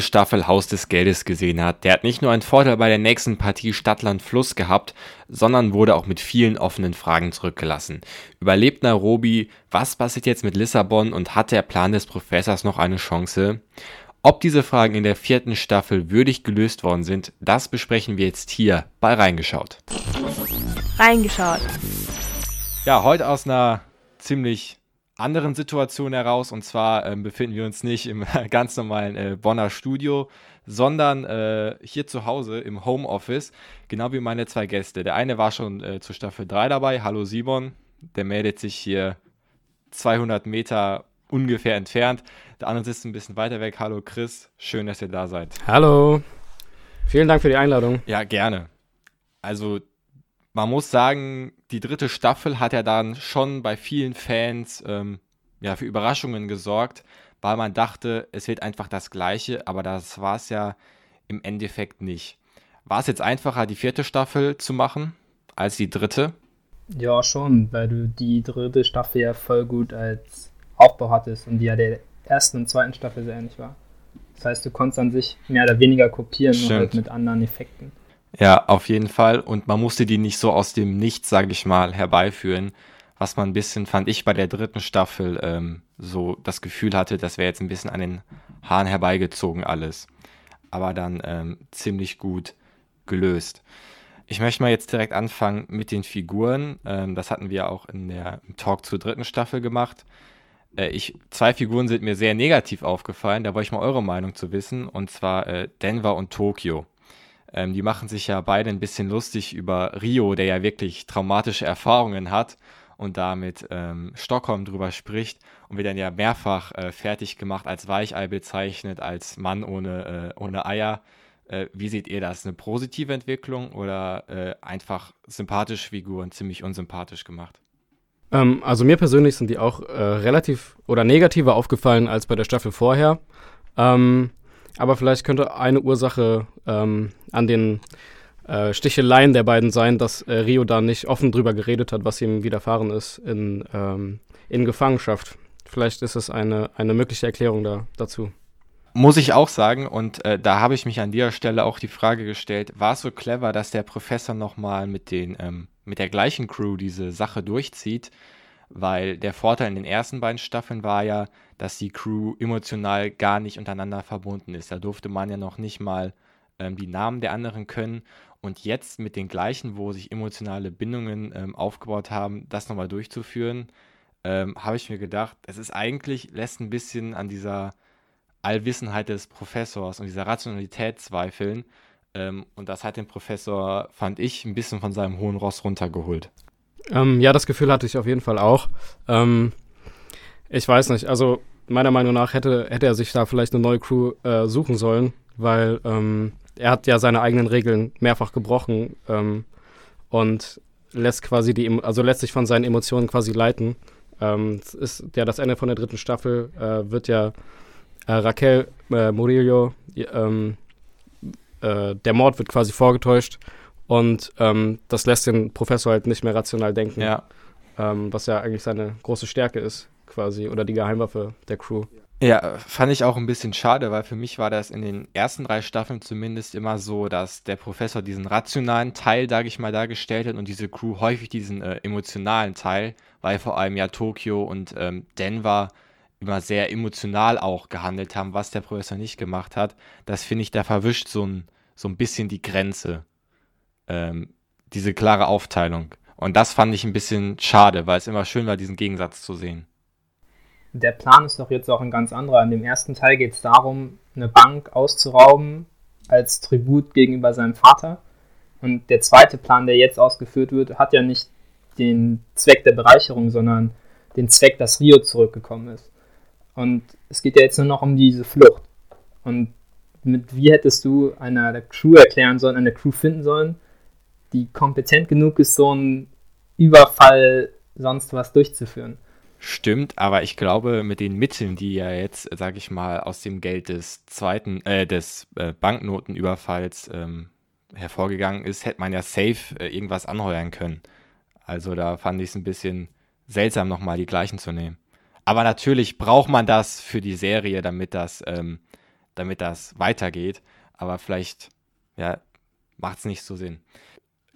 Staffel Haus des Geldes gesehen hat, der hat nicht nur einen Vorteil bei der nächsten Partie Stadtland Fluss gehabt, sondern wurde auch mit vielen offenen Fragen zurückgelassen. Überlebt Nairobi? Was passiert jetzt mit Lissabon und hat der Plan des Professors noch eine Chance? Ob diese Fragen in der vierten Staffel würdig gelöst worden sind, das besprechen wir jetzt hier bei Reingeschaut. Reingeschaut. Ja, heute aus einer ziemlich anderen Situation heraus. Und zwar äh, befinden wir uns nicht im ganz normalen äh, Bonner Studio, sondern äh, hier zu Hause im Homeoffice, genau wie meine zwei Gäste. Der eine war schon äh, zur Staffel 3 dabei. Hallo Simon, der meldet sich hier 200 Meter ungefähr entfernt. Der andere sitzt ein bisschen weiter weg. Hallo Chris, schön, dass ihr da seid. Hallo, vielen Dank für die Einladung. Ja, gerne. Also man muss sagen, die dritte Staffel hat ja dann schon bei vielen Fans ähm, ja, für Überraschungen gesorgt, weil man dachte, es wird einfach das Gleiche, aber das war es ja im Endeffekt nicht. War es jetzt einfacher, die vierte Staffel zu machen als die dritte? Ja, schon, weil du die dritte Staffel ja voll gut als Aufbau hattest und die ja der ersten und zweiten Staffel sehr ähnlich war. Das heißt, du konntest an sich mehr oder weniger kopieren, nur halt mit anderen Effekten. Ja, auf jeden Fall. Und man musste die nicht so aus dem Nichts, sage ich mal, herbeiführen. Was man ein bisschen, fand ich bei der dritten Staffel, ähm, so das Gefühl hatte, das wäre jetzt ein bisschen an den Haaren herbeigezogen alles. Aber dann ähm, ziemlich gut gelöst. Ich möchte mal jetzt direkt anfangen mit den Figuren. Ähm, das hatten wir auch in der Talk zur dritten Staffel gemacht. Äh, ich, zwei Figuren sind mir sehr negativ aufgefallen. Da wollte ich mal eure Meinung zu wissen. Und zwar äh, Denver und Tokio. Ähm, die machen sich ja beide ein bisschen lustig über Rio, der ja wirklich traumatische Erfahrungen hat und damit ähm, Stockholm drüber spricht und wird dann ja mehrfach äh, fertig gemacht, als Weichei bezeichnet, als Mann ohne, äh, ohne Eier. Äh, wie seht ihr das? Eine positive Entwicklung oder äh, einfach sympathische Figuren ziemlich unsympathisch gemacht? Ähm, also mir persönlich sind die auch äh, relativ oder negativer aufgefallen als bei der Staffel vorher. Ähm, aber vielleicht könnte eine Ursache ähm, an den äh, Sticheleien der beiden sein, dass äh, Rio da nicht offen drüber geredet hat, was ihm widerfahren ist in, ähm, in Gefangenschaft. Vielleicht ist es eine, eine mögliche Erklärung da, dazu. Muss ich auch sagen, und äh, da habe ich mich an dieser Stelle auch die Frage gestellt, war es so clever, dass der Professor nochmal mit, ähm, mit der gleichen Crew diese Sache durchzieht? Weil der Vorteil in den ersten beiden Staffeln war ja, dass die Crew emotional gar nicht untereinander verbunden ist. Da durfte man ja noch nicht mal ähm, die Namen der anderen können. Und jetzt mit den gleichen, wo sich emotionale Bindungen ähm, aufgebaut haben, das nochmal durchzuführen, ähm, habe ich mir gedacht, es ist eigentlich, lässt ein bisschen an dieser Allwissenheit des Professors und dieser Rationalität zweifeln. Ähm, und das hat den Professor, fand ich, ein bisschen von seinem hohen Ross runtergeholt. Ähm, ja, das Gefühl hatte ich auf jeden Fall auch. Ähm, ich weiß nicht, also meiner Meinung nach hätte, hätte er sich da vielleicht eine neue Crew äh, suchen sollen, weil ähm, er hat ja seine eigenen Regeln mehrfach gebrochen ähm, und lässt quasi die, also lässt sich von seinen Emotionen quasi leiten. Ähm, ist ja das Ende von der dritten Staffel, äh, wird ja äh, Raquel äh, Murillo, ähm, äh, der Mord wird quasi vorgetäuscht und ähm, das lässt den Professor halt nicht mehr rational denken. Ja. Ähm, was ja eigentlich seine große Stärke ist quasi oder die Geheimwaffe der Crew. Ja, fand ich auch ein bisschen schade, weil für mich war das in den ersten drei Staffeln zumindest immer so, dass der Professor diesen rationalen Teil, sage ich mal, dargestellt hat und diese Crew häufig diesen äh, emotionalen Teil, weil vor allem ja Tokio und ähm, Denver immer sehr emotional auch gehandelt haben, was der Professor nicht gemacht hat. Das finde ich, da verwischt so ein, so ein bisschen die Grenze, ähm, diese klare Aufteilung. Und das fand ich ein bisschen schade, weil es immer schön war, diesen Gegensatz zu sehen der Plan ist doch jetzt auch ein ganz anderer. In dem ersten Teil geht es darum, eine Bank auszurauben als Tribut gegenüber seinem Vater. Und der zweite Plan, der jetzt ausgeführt wird, hat ja nicht den Zweck der Bereicherung, sondern den Zweck, dass Rio zurückgekommen ist. Und es geht ja jetzt nur noch um diese Flucht. Und mit wie hättest du einer Crew erklären sollen, eine Crew finden sollen, die kompetent genug ist, so einen Überfall sonst was durchzuführen? Stimmt, aber ich glaube, mit den Mitteln, die ja jetzt, sage ich mal, aus dem Geld des zweiten, äh, des äh, Banknotenüberfalls ähm, hervorgegangen ist, hätte man ja safe äh, irgendwas anheuern können. Also da fand ich es ein bisschen seltsam, nochmal die gleichen zu nehmen. Aber natürlich braucht man das für die Serie, damit das, ähm, damit das weitergeht. Aber vielleicht, ja, macht es nicht so Sinn.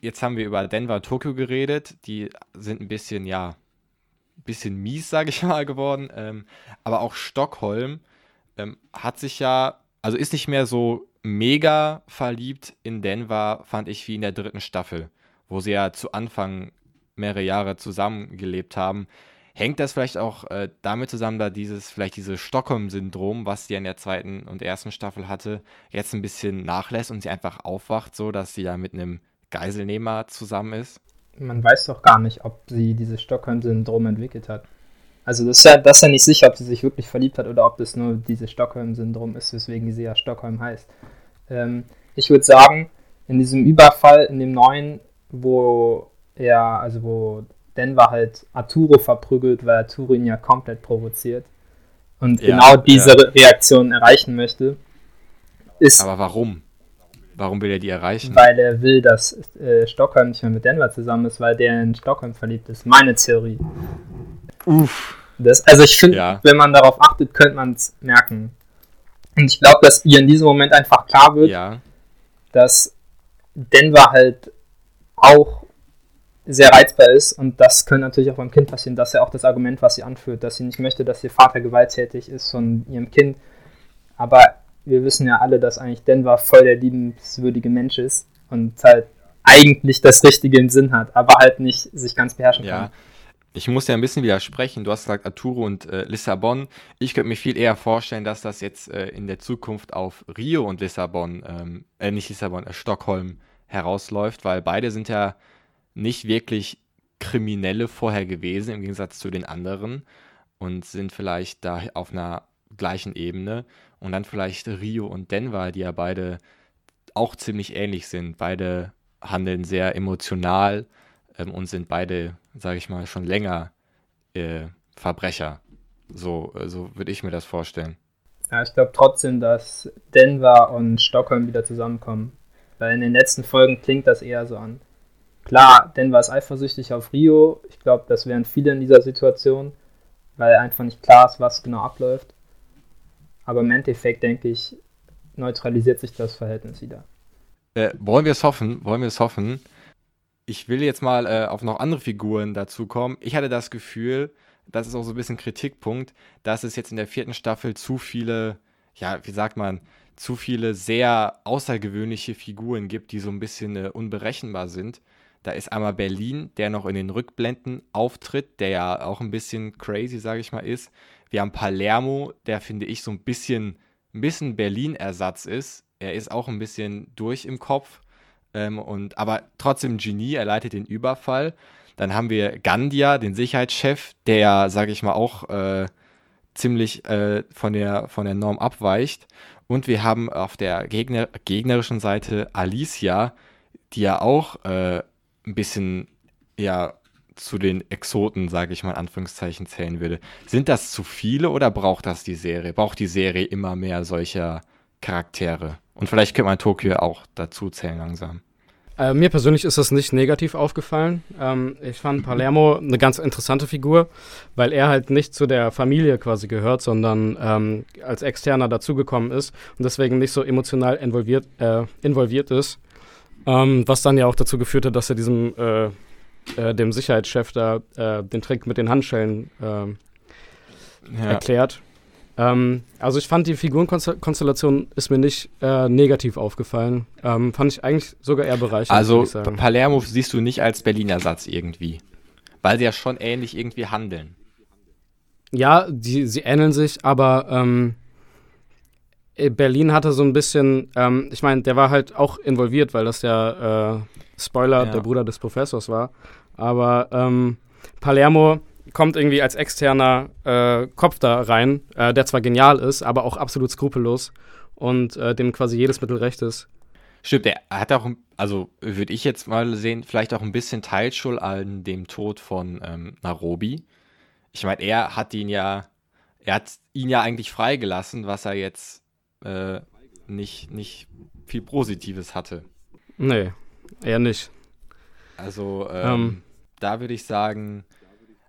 Jetzt haben wir über Denver, Tokio geredet. Die sind ein bisschen, ja, bisschen mies, sage ich mal, geworden. Ähm, aber auch Stockholm ähm, hat sich ja, also ist nicht mehr so mega verliebt in Denver, fand ich, wie in der dritten Staffel, wo sie ja zu Anfang mehrere Jahre zusammengelebt haben. Hängt das vielleicht auch äh, damit zusammen, da dieses, vielleicht dieses Stockholm-Syndrom, was sie in der zweiten und ersten Staffel hatte, jetzt ein bisschen nachlässt und sie einfach aufwacht, so dass sie ja mit einem Geiselnehmer zusammen ist? Man weiß doch gar nicht, ob sie dieses Stockholm-Syndrom entwickelt hat. Also das ist, ja, das ist ja nicht sicher, ob sie sich wirklich verliebt hat oder ob das nur dieses Stockholm-Syndrom ist, weswegen sie ja Stockholm heißt. Ähm, ich würde sagen, in diesem Überfall, in dem neuen, wo er, also wo Denver halt Arturo verprügelt, weil Arturo ihn ja komplett provoziert und ja, genau diese ja. Reaktion erreichen möchte. Ist Aber warum? Warum will er die erreichen? Weil er will, dass äh, Stockholm nicht mehr mit Denver zusammen ist, weil der in Stockholm verliebt ist. Meine Theorie. Uff. Das, also ich finde, ja. wenn man darauf achtet, könnte man es merken. Und ich glaube, dass ihr in diesem Moment einfach klar wird, dass Denver halt auch sehr reizbar ist und das könnte natürlich auch beim Kind passieren. Das ist ja auch das Argument, was sie anführt, dass sie nicht möchte, dass ihr Vater gewalttätig ist von ihrem Kind. Aber wir wissen ja alle, dass eigentlich Denver voll der liebenswürdige Mensch ist und halt eigentlich das Richtige im Sinn hat, aber halt nicht sich ganz beherrschen ja. kann. Ich muss ja ein bisschen widersprechen. Du hast gesagt Arturo und äh, Lissabon. Ich könnte mir viel eher vorstellen, dass das jetzt äh, in der Zukunft auf Rio und Lissabon, ähm, äh, nicht Lissabon, äh, Stockholm herausläuft, weil beide sind ja nicht wirklich Kriminelle vorher gewesen, im Gegensatz zu den anderen, und sind vielleicht da auf einer gleichen Ebene. Und dann vielleicht Rio und Denver, die ja beide auch ziemlich ähnlich sind. Beide handeln sehr emotional ähm, und sind beide, sage ich mal, schon länger äh, Verbrecher. So, so würde ich mir das vorstellen. Ja, ich glaube trotzdem, dass Denver und Stockholm wieder zusammenkommen. Weil in den letzten Folgen klingt das eher so an. Klar, Denver ist eifersüchtig auf Rio. Ich glaube, das wären viele in dieser Situation, weil einfach nicht klar ist, was genau abläuft. Aber im Endeffekt, denke ich, neutralisiert sich das Verhältnis wieder. Äh, wollen wir es hoffen? Wollen wir es hoffen? Ich will jetzt mal äh, auf noch andere Figuren dazu kommen. Ich hatte das Gefühl, das ist auch so ein bisschen Kritikpunkt, dass es jetzt in der vierten Staffel zu viele, ja, wie sagt man, zu viele sehr außergewöhnliche Figuren gibt, die so ein bisschen äh, unberechenbar sind. Da ist einmal Berlin, der noch in den Rückblenden auftritt, der ja auch ein bisschen crazy, sage ich mal, ist. Wir haben Palermo, der finde ich so ein bisschen, ein bisschen Berlin-Ersatz ist. Er ist auch ein bisschen durch im Kopf, ähm, und, aber trotzdem Genie, er leitet den Überfall. Dann haben wir Gandia, den Sicherheitschef, der, sage ich mal, auch äh, ziemlich äh, von, der, von der Norm abweicht. Und wir haben auf der Gegner, gegnerischen Seite Alicia, die ja auch äh, ein bisschen ja zu den Exoten, sage ich mal Anführungszeichen, zählen würde. Sind das zu viele oder braucht das die Serie? Braucht die Serie immer mehr solcher Charaktere? Und vielleicht könnte man Tokio auch dazu zählen langsam. Äh, mir persönlich ist das nicht negativ aufgefallen. Ähm, ich fand Palermo eine ganz interessante Figur, weil er halt nicht zu der Familie quasi gehört, sondern ähm, als Externer dazugekommen ist und deswegen nicht so emotional involviert, äh, involviert ist. Ähm, was dann ja auch dazu geführt hat, dass er diesem äh, äh, dem Sicherheitschef da äh, den Trick mit den Handschellen ähm, ja. erklärt. Ähm, also ich fand die Figurenkonstellation ist mir nicht äh, negativ aufgefallen. Ähm, fand ich eigentlich sogar eher bereichernd. Also Palermo siehst du nicht als Berliner Satz irgendwie, weil sie ja schon ähnlich irgendwie handeln. Ja, die, sie ähneln sich, aber ähm, äh, Berlin hatte so ein bisschen, ähm, ich meine, der war halt auch involviert, weil das ja, äh, Spoiler, ja. der Bruder des Professors war. Aber ähm, Palermo kommt irgendwie als externer äh, Kopf da rein, äh, der zwar genial ist, aber auch absolut skrupellos und äh, dem quasi jedes Mittel recht ist. Stimmt, er hat auch, also würde ich jetzt mal sehen, vielleicht auch ein bisschen Teilschuld an dem Tod von ähm, Nairobi. Ich meine, er hat ihn ja, er hat ihn ja eigentlich freigelassen, was er jetzt äh, nicht, nicht viel Positives hatte. Nee, eher nicht. Also ähm, ähm. da würde ich sagen,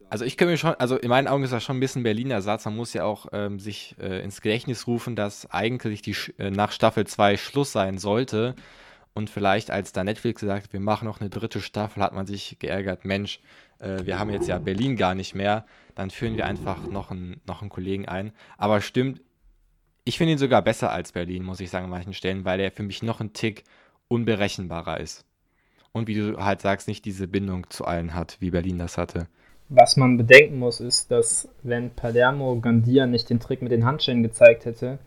Also ich kann mir schon, also in meinen Augen ist das schon ein bisschen Berliner Satz. Man muss ja auch ähm, sich äh, ins Gedächtnis rufen, dass eigentlich die äh, nach Staffel 2 Schluss sein sollte. Und vielleicht, als da Netflix gesagt, wir machen noch eine dritte Staffel, hat man sich geärgert, Mensch, äh, wir haben jetzt ja Berlin gar nicht mehr, dann führen wir einfach noch einen, noch einen Kollegen ein. Aber stimmt, ich finde ihn sogar besser als Berlin, muss ich sagen, an manchen Stellen, weil er für mich noch ein Tick unberechenbarer ist. Und wie du halt sagst, nicht diese Bindung zu allen hat, wie Berlin das hatte. Was man bedenken muss, ist, dass wenn Palermo Gandia nicht den Trick mit den Handschellen gezeigt hätte,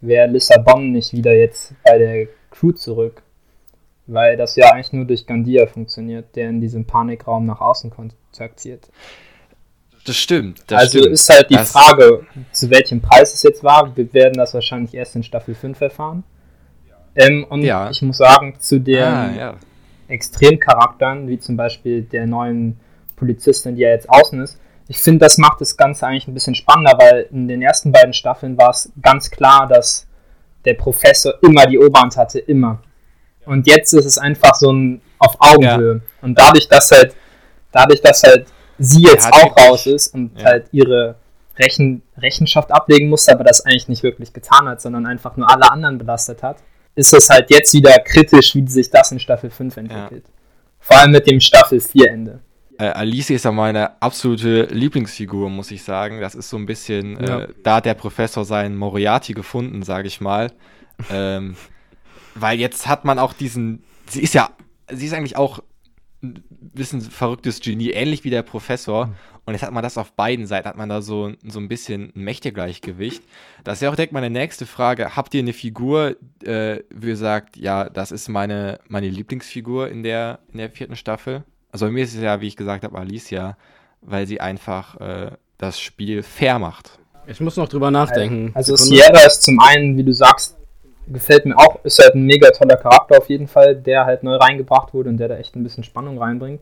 wäre Lissabon nicht wieder jetzt bei der Crew zurück. Weil das ja eigentlich nur durch Gandia funktioniert, der in diesem Panikraum nach außen kontaktiert. Das stimmt. Das also stimmt. ist halt die Das- Frage, zu welchem Preis es jetzt war. Wir werden das wahrscheinlich erst in Staffel 5 erfahren. Ähm, und Ja. ich muss sagen, zu den Ah, ja. Extremcharakteren, wie zum Beispiel der neuen Polizistin, die ja jetzt außen ist, ich finde, das macht das Ganze eigentlich ein bisschen spannender, weil in den ersten beiden Staffeln war es ganz klar, dass der Professor immer die Oberhand hatte, immer. Und jetzt ist es einfach so ein auf Augenhöhe. Und dadurch, dass halt, dadurch, dass halt sie jetzt auch raus ist und ja. halt ihre Rechen, Rechenschaft ablegen musste, aber das eigentlich nicht wirklich getan hat, sondern einfach nur alle anderen belastet hat, ist es halt jetzt wieder kritisch, wie sich das in Staffel 5 entwickelt. Vor allem mit dem Staffel 4 Ende. Äh, Alice ist ja meine absolute Lieblingsfigur, muss ich sagen. Das ist so ein bisschen, Ja. äh, da hat der Professor seinen Moriarty gefunden, sage ich mal. ähm, weil jetzt hat man auch diesen, sie ist ja, sie ist eigentlich auch bisschen verrücktes Genie, ähnlich wie der Professor. Und jetzt hat man das auf beiden Seiten, hat man da so, so ein bisschen ein Mächtegleichgewicht. Das ist ja auch direkt meine nächste Frage. Habt ihr eine Figur, äh, wo ihr sagt, ja, das ist meine, meine Lieblingsfigur in der, in der vierten Staffel? Also bei mir ist es ja, wie ich gesagt habe, Alicia, weil sie einfach äh, das Spiel fair macht. Ich muss noch drüber nachdenken. Also Sekunde. Sierra ist zum einen, wie du sagst, gefällt mir auch, ist halt ein mega toller Charakter auf jeden Fall, der halt neu reingebracht wurde und der da echt ein bisschen Spannung reinbringt.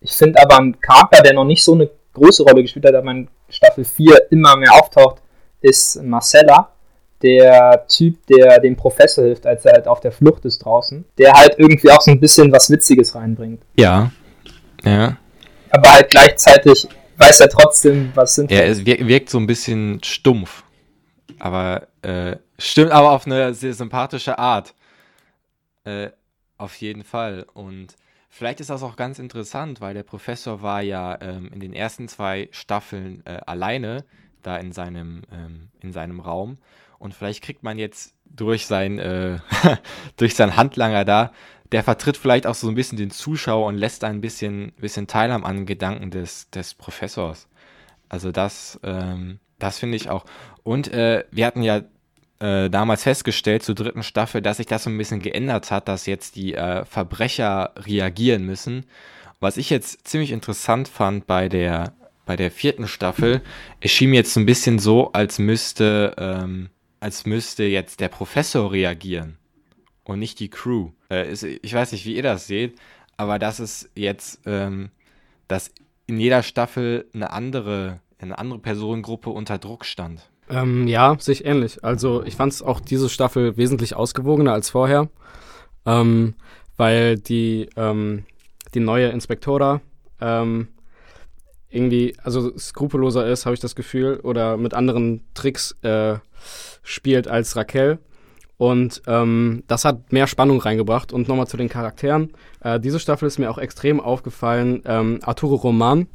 Ich finde aber einen Charakter, der noch nicht so eine große Rolle gespielt hat, aber in Staffel 4 immer mehr auftaucht, ist Marcella, der Typ, der dem Professor hilft, als er halt auf der Flucht ist draußen, der halt irgendwie auch so ein bisschen was Witziges reinbringt. Ja. Ja. Aber halt gleichzeitig weiß er trotzdem, was sind Er ist, wir- wirkt so ein bisschen stumpf. Aber äh, stimmt aber auf eine sehr sympathische Art. Äh, auf jeden Fall. Und vielleicht ist das auch ganz interessant, weil der Professor war ja ähm, in den ersten zwei Staffeln äh, alleine da in seinem, ähm, in seinem Raum. Und vielleicht kriegt man jetzt durch sein, äh, durch seinen Handlanger da, der vertritt vielleicht auch so ein bisschen den Zuschauer und lässt ein bisschen, bisschen teilhaben an Gedanken des, des Professors. Also das, ähm, das finde ich auch. Und äh, wir hatten ja äh, damals festgestellt zur dritten Staffel, dass sich das so ein bisschen geändert hat, dass jetzt die äh, Verbrecher reagieren müssen. Was ich jetzt ziemlich interessant fand bei der, bei der vierten Staffel, es schien mir jetzt so ein bisschen so, als müsste, ähm, als müsste jetzt der Professor reagieren und nicht die Crew. Äh, ist, ich weiß nicht, wie ihr das seht, aber das ist jetzt, ähm, dass in jeder Staffel eine andere, eine andere Personengruppe unter Druck stand. Ähm, ja, sich ähnlich. Also ich fand es auch diese Staffel wesentlich ausgewogener als vorher, ähm, weil die, ähm, die neue Inspektora ähm, irgendwie, also skrupelloser ist, habe ich das Gefühl, oder mit anderen Tricks äh, spielt als Raquel. Und ähm, das hat mehr Spannung reingebracht. Und nochmal zu den Charakteren. Äh, diese Staffel ist mir auch extrem aufgefallen. Ähm, Arturo Roman,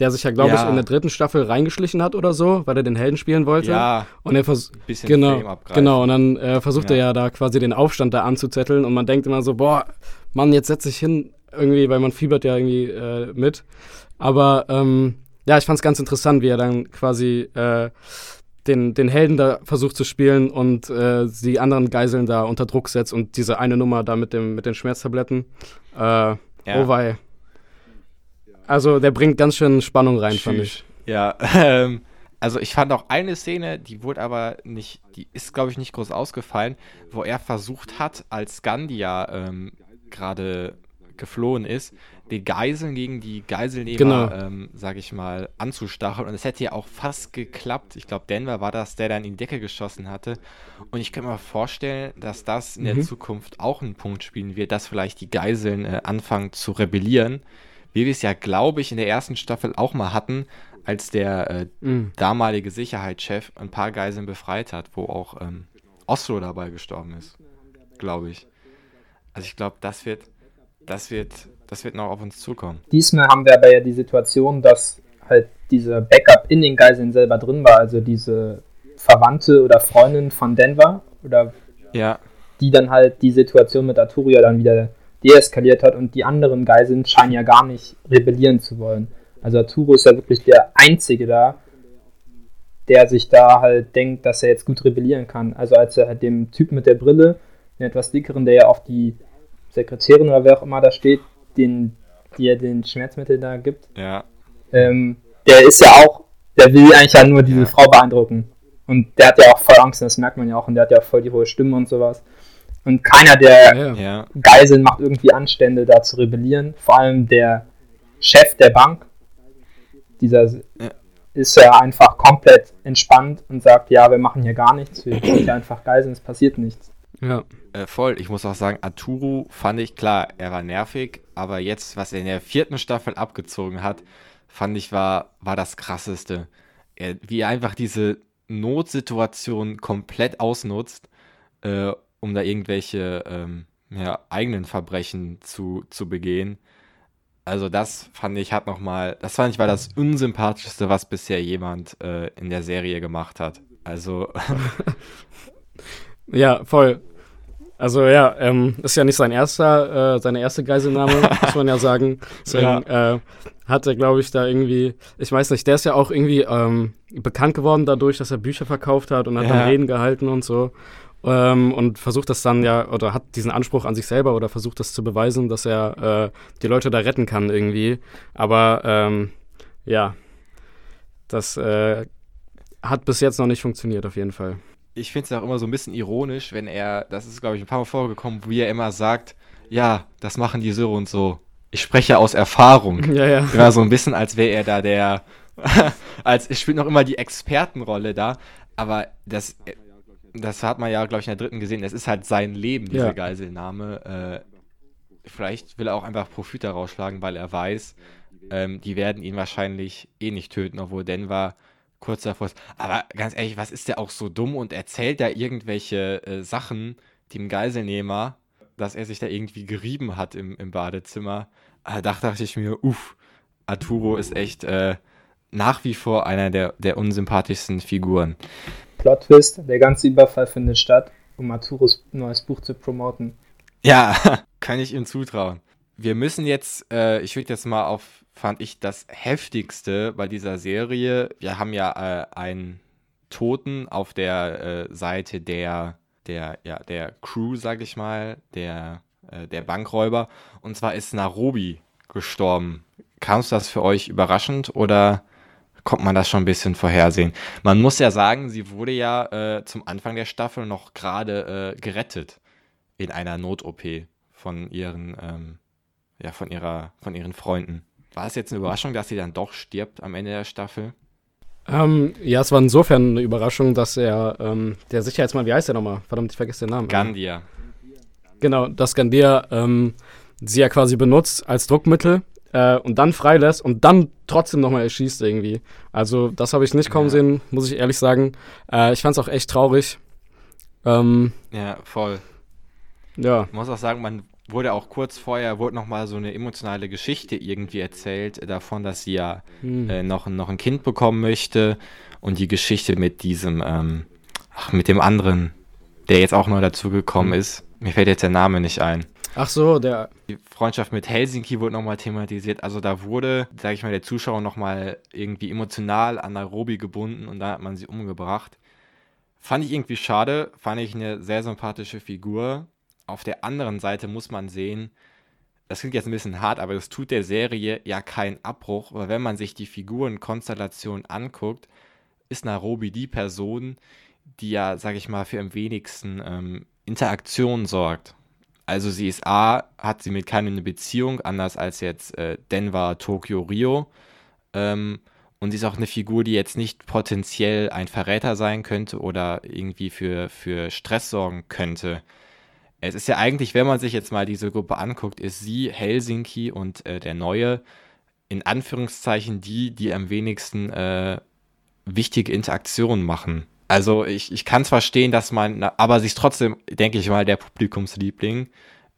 der sich ja, glaube Ja. ich, in der dritten Staffel reingeschlichen hat oder so, weil er den Helden spielen wollte. Ja, Und er vers ein bisschen genau, genau. Und dann äh, versucht Ja. er ja da quasi den Aufstand da anzuzetteln. Und man denkt immer so, boah, Mann, jetzt setz dich hin irgendwie, weil man fiebert ja irgendwie äh, mit. Aber ähm, ja, ich fand es ganz interessant, wie er dann quasi äh, den, den Helden da versucht zu spielen und äh, die anderen Geiseln da unter Druck setzt und diese eine Nummer da mit, dem, mit den Schmerztabletten. Äh, Ja. Oh wei. Also der bringt ganz schön Spannung rein, fand Tschüss. ich. Ja, ähm, also ich fand auch eine Szene, die wurde aber nicht, die ist, glaube ich, nicht groß ausgefallen, wo er versucht hat, als Gandia ähm, gerade geflohen ist, die Geiseln gegen die Geiselnehmer, Genau. ähm, sage ich mal, anzustacheln. Und es hätte ja auch fast geklappt. Ich glaube, Denver war das, der dann in die Decke geschossen hatte. Und ich kann mir vorstellen, dass das in der Mhm. Zukunft auch einen Punkt spielen wird, dass vielleicht die Geiseln äh, anfangen zu rebellieren wie wir es ja, glaube ich, in der ersten Staffel auch mal hatten, als der äh, Mhm. damalige Sicherheitschef ein paar Geiseln befreit hat, wo auch ähm, Oslo dabei gestorben ist, glaube ich. Also ich glaube, das wird, das wird, das wird noch auf uns zukommen. Diesmal haben wir aber ja die Situation, dass halt diese Backup in den Geiseln selber drin war, also diese Verwandte oder Freundin von Denver oder Ja, die dann halt die Situation mit Arturo ja dann wieder deeskaliert hat und die anderen Geiseln scheinen ja gar nicht rebellieren zu wollen. Also Arturo ist ja wirklich der Einzige da, der sich da halt denkt, dass er jetzt gut rebellieren kann. Also als er halt dem Typ mit der Brille, den etwas dickeren, der ja auch die Sekretärin oder wer auch immer da steht, den, die er den Schmerzmittel da gibt, ja, ähm, der ist ja auch, der will eigentlich ja nur diese Ja. Frau beeindrucken. Und der hat ja auch voll Angst, das merkt man ja auch, und der hat ja auch voll die hohe Stimme und sowas. Und keiner der Ja, ja. Geiseln macht irgendwie Anstände, da zu rebellieren. Vor allem der Chef der Bank, dieser Ja. ist ja einfach komplett entspannt und sagt, ja, wir machen hier gar nichts, wir ziehen hier einfach Geiseln, es passiert nichts. ja. äh, voll. Ich muss auch sagen, Arturo fand ich, klar, er war nervig, aber jetzt, was er in der vierten Staffel abgezogen hat, fand ich, war, war das krasseste. Er, wie er einfach diese Notsituation komplett ausnutzt, äh, um da irgendwelche ähm, ja, eigenen Verbrechen zu, zu begehen. Also das fand ich hat noch mal, das fand ich war das unsympathischste, was bisher jemand äh, in der Serie gemacht hat. Also Ja, voll. Also ja, ähm, ist ja nicht sein erster, äh, seine erste Geiselnahme, muss man ja sagen. Deswegen äh, hat er, glaube ich, da irgendwie, ich weiß nicht, der ist ja auch irgendwie ähm, bekannt geworden dadurch, dass er Bücher verkauft hat und hat Ja. dann Reden gehalten und so. Ähm, und versucht das dann ja, oder hat diesen Anspruch an sich selber oder versucht das zu beweisen, dass er äh, die Leute da retten kann irgendwie. Aber ähm, ja, das äh, hat bis jetzt noch nicht funktioniert, auf jeden Fall. ich finde es auch immer so ein bisschen ironisch, wenn er, das ist glaube ich ein paar Mal vorgekommen, wie er immer sagt, ja, das machen die so und so. Ich spreche aus Erfahrung. Ja, ja. Immer so ein bisschen, als wäre er da der, als spielt noch immer die Expertenrolle da, aber das, das hat man ja, glaube ich, in der dritten gesehen, das ist halt sein Leben, diese Ja. Geiselnahme. Äh, vielleicht will er auch einfach Profit daraus schlagen, weil er weiß, ähm, die werden ihn wahrscheinlich eh nicht töten, obwohl Denver kurz davor ist. Aber ganz ehrlich, was ist der auch so dumm und erzählt da irgendwelche äh, Sachen dem Geiselnehmer, dass er sich da irgendwie gerieben hat im, im Badezimmer. Ah, Da dachte ich mir, uff, Arturo ist echt äh, nach wie vor einer der, der unsympathischsten Figuren. Plot Twist, der ganze Überfall findet statt, um Arturos neues Buch zu promoten. Ja, kann ich ihm zutrauen. Wir müssen jetzt, äh, ich würde jetzt mal auf, fand ich, das heftigste bei dieser Serie. Wir haben ja äh, einen Toten auf der äh, Seite der, der, ja, der Crew, sag ich mal, der, äh, der Bankräuber. Und zwar ist Nairobi gestorben. Kam das für euch überraschend oder konnte man das schon ein bisschen vorhersehen? Man muss ja sagen, sie wurde ja äh, zum Anfang der Staffel noch gerade äh, gerettet in einer Not-OP von ihren, ähm, ja, von ihrer, von ihren Freunden. War es jetzt eine Überraschung, dass sie dann doch stirbt am Ende der Staffel? Ähm, ja, es war insofern eine Überraschung, dass er, ähm, der Sicherheitsmann, wie heißt der nochmal? Verdammt, ich vergesse den Namen. Gandia. Genau, dass Gandia ähm, sie ja quasi benutzt als Druckmittel äh, und dann freilässt und dann trotzdem nochmal erschießt irgendwie. Also, das habe ich nicht kommen Ja. sehen, muss ich ehrlich sagen. Äh, ich fand es auch echt traurig. Ähm, Ja, voll. ja, Ich muss auch sagen, man wurde auch kurz vorher, wurde nochmal so eine emotionale Geschichte irgendwie erzählt, äh, davon, dass sie ja hm. äh, noch, noch ein Kind bekommen möchte und die Geschichte mit diesem, ähm, ach, mit dem anderen, der jetzt auch neu dazugekommen ist. Mir fällt jetzt der Name nicht ein. Ach so, der, Die Freundschaft mit Helsinki wurde nochmal thematisiert. Also da wurde, sage ich mal, der Zuschauer nochmal irgendwie emotional an Nairobi gebunden und da hat man sie umgebracht. Fand ich irgendwie schade, fand ich eine sehr sympathische Figur. Auf der anderen Seite muss man sehen, das klingt jetzt ein bisschen hart, aber das tut der Serie ja keinen Abbruch, weil wenn man sich die Figurenkonstellation anguckt, ist Nairobi die Person, die ja, sage ich mal, für am wenigsten ähm, Interaktion sorgt. Also sie ist A, hat sie mit keinem eine Beziehung, anders als jetzt äh, Denver, Tokio, Rio. Ähm, und sie ist auch eine Figur, die jetzt nicht potenziell ein Verräter sein könnte oder irgendwie für, für Stress sorgen könnte. Es ist ja eigentlich, wenn man sich jetzt mal diese Gruppe anguckt, ist sie, Helsinki und äh, der Neue in Anführungszeichen die, die am wenigsten äh, wichtige Interaktionen machen. Also ich, ich kann es verstehen, dass man, aber sie ist trotzdem, denke ich mal, der Publikumsliebling.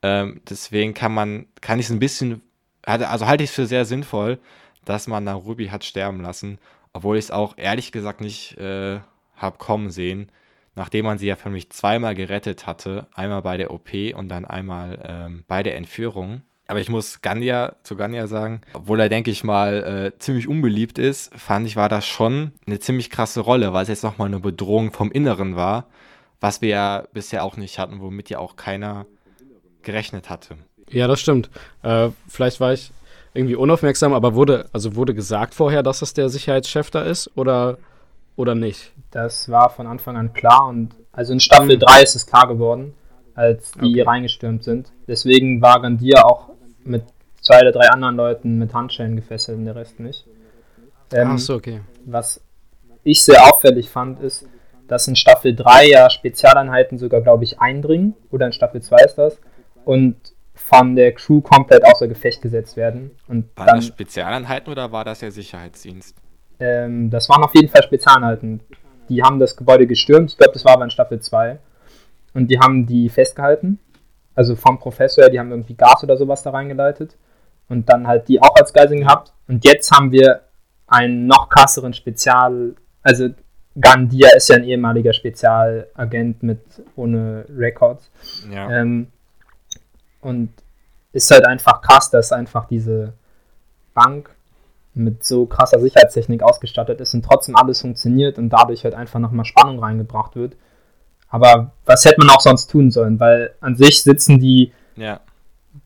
Ähm, deswegen kann man, kann ich es ein bisschen, also halte ich es für sehr sinnvoll, dass man Narubi hat sterben lassen, obwohl ich es auch ehrlich gesagt nicht äh, habe kommen sehen, nachdem man sie ja für mich zweimal gerettet hatte, einmal bei der OP und dann einmal ähm, bei der Entführung. Aber ich muss Gandia zu Gandia sagen, obwohl er, denke ich mal, äh, ziemlich unbeliebt ist, fand ich, war das schon eine ziemlich krasse Rolle, weil es jetzt nochmal eine Bedrohung vom Inneren war, was wir ja bisher auch nicht hatten, womit ja auch keiner gerechnet hatte. Ja, das stimmt. Äh, vielleicht war ich irgendwie unaufmerksam, aber wurde, also wurde gesagt vorher, dass das der Sicherheitschef da ist oder, oder nicht? Das war von Anfang an klar und also in Staffel 3 hm. ist es klar geworden, als die okay. reingestürmt sind. Deswegen war Gandia auch mit zwei oder drei anderen Leuten mit Handschellen gefesselt und der Rest nicht. Ähm, Ach so, okay. Was ich sehr auffällig fand, ist, dass in Staffel 3 ja Spezialeinheiten sogar, glaube ich, eindringen, oder in Staffel 2 ist das, und von der Crew komplett außer Gefecht gesetzt werden. Und waren dann, das Spezialeinheiten oder war das der Sicherheitsdienst? Ähm, das waren auf jeden Fall Spezialeinheiten. Die haben das Gebäude gestürmt, ich glaube, das war aber in Staffel 2. Und die haben die festgehalten also vom Professor, die haben irgendwie Gas oder sowas da reingeleitet und dann halt die auch als Geiseln gehabt. Und jetzt haben wir einen noch krasseren Spezial, also Gandia ist ja ein ehemaliger Spezialagent mit ohne Records. Ja. Ähm, und ist halt einfach krass, dass einfach diese Bank mit so krasser Sicherheitstechnik ausgestattet ist und trotzdem alles funktioniert und dadurch halt einfach nochmal Spannung reingebracht wird. Aber was hätte man auch sonst tun sollen? Weil an sich sitzen die ja.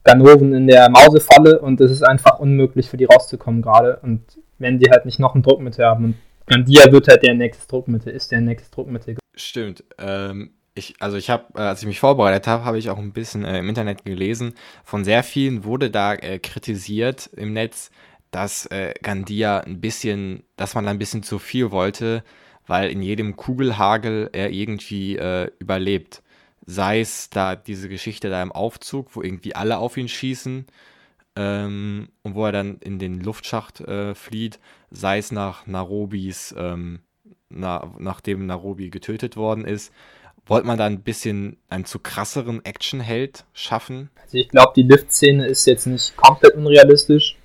Ganoven in der Mausefalle und es ist einfach unmöglich für die rauszukommen gerade. Und wenn die halt nicht noch ein Druckmittel haben und Gandia wird halt der nächste Druckmittel, ist der nächste Druckmittel. Stimmt. Ähm, ich, also ich habe, äh, als ich mich vorbereitet habe, habe ich auch ein bisschen äh, im Internet gelesen. Von sehr vielen wurde da äh, kritisiert im Netz, dass äh, Gandia ein bisschen, dass man da ein bisschen zu viel wollte weil in jedem Kugelhagel er irgendwie äh, überlebt. Sei es da diese Geschichte da im Aufzug, wo irgendwie alle auf ihn schießen ähm, und wo er dann in den Luftschacht äh, flieht, sei es nach Narobis, ähm, na, nachdem Narobi getötet worden ist. Wollte man da ein bisschen einen zu krasseren Actionheld schaffen? Also ich glaube, die Lift-Szene ist jetzt nicht komplett unrealistisch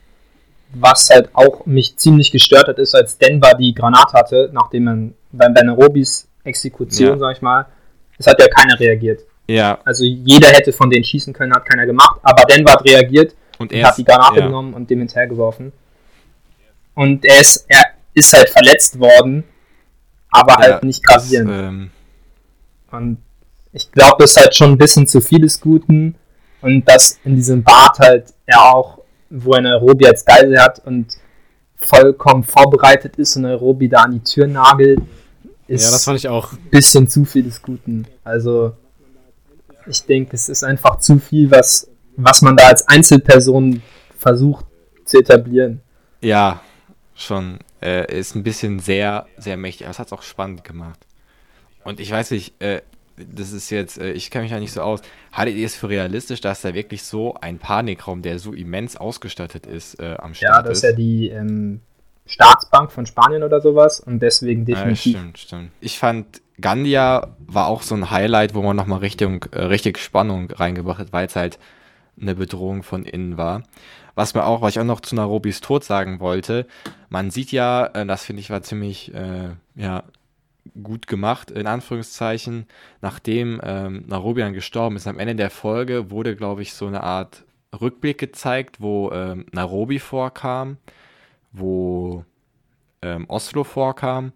was halt auch mich ziemlich gestört hat, ist, als Denver die Granate hatte, nachdem man bei Benerobis Exekution, ja. sag ich mal, es hat ja keiner reagiert. Ja. Also jeder hätte von denen schießen können, hat keiner gemacht, aber Denver hat reagiert und, und hat die Granate ja. genommen und dem hinterhergeworfen. Und er ist, er ist halt verletzt worden, aber ja, halt nicht gravierend. Ähm und ich glaube, das ist halt schon ein bisschen zu viel des Guten und dass in diesem Bad halt er auch wo er Nairobi als Geisel hat und vollkommen vorbereitet ist und Nairobi da an die Tür nagelt, ist ja, das fand ich auch. ein bisschen zu viel des Guten. Also ich denke, es ist einfach zu viel, was, was man da als Einzelperson versucht zu etablieren. Ja, schon. Äh, ist ein bisschen sehr, sehr mächtig, aber es hat es auch spannend gemacht. Und ich weiß nicht, äh, das ist jetzt, äh, ich kenne mich ja nicht so aus. Haltet ihr es für realistisch, dass da wirklich so ein Panikraum, der so immens ausgestattet ist, äh, am Start ist? Ja, das ist ja die ähm, Staatsbank von Spanien oder sowas und deswegen definitiv. Ja, stimmt, stimmt. Ich fand, Gandia war auch so ein Highlight, wo man nochmal Richtung, äh, richtig Spannung reingebracht hat, weil es halt eine Bedrohung von innen war. Was mir auch, was ich auch noch zu Nairobis Tod sagen wollte, man sieht ja, äh, das finde ich war ziemlich, äh, ja, gut gemacht, in Anführungszeichen. Nachdem ähm, Narobian gestorben ist, am Ende der Folge wurde, glaube ich, so eine Art Rückblick gezeigt, wo ähm, Nairobi vorkam, wo ähm, Oslo vorkam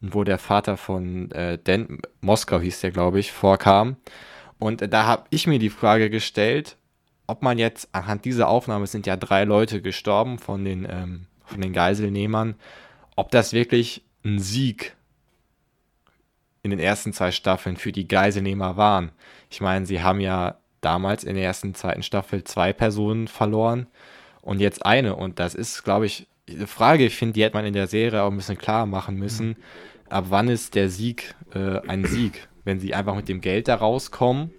und wo der Vater von äh, Den Moskau hieß der, glaube ich, vorkam. Und äh, da habe ich mir die Frage gestellt, ob man jetzt anhand dieser Aufnahme, sind ja drei Leute gestorben von den, ähm, von den Geiselnehmern, ob das wirklich ein Sieg in den ersten zwei Staffeln für die Geiselnehmer waren. Ich meine, sie haben ja damals in der ersten, zweiten Staffel zwei Personen verloren und jetzt eine. Und das ist, glaube ich, eine Frage, ich finde, die hätte man in der Serie auch ein bisschen klar machen müssen. Ab wann ist der Sieg äh, ein Sieg? Wenn sie einfach mit dem Geld da rauskommen,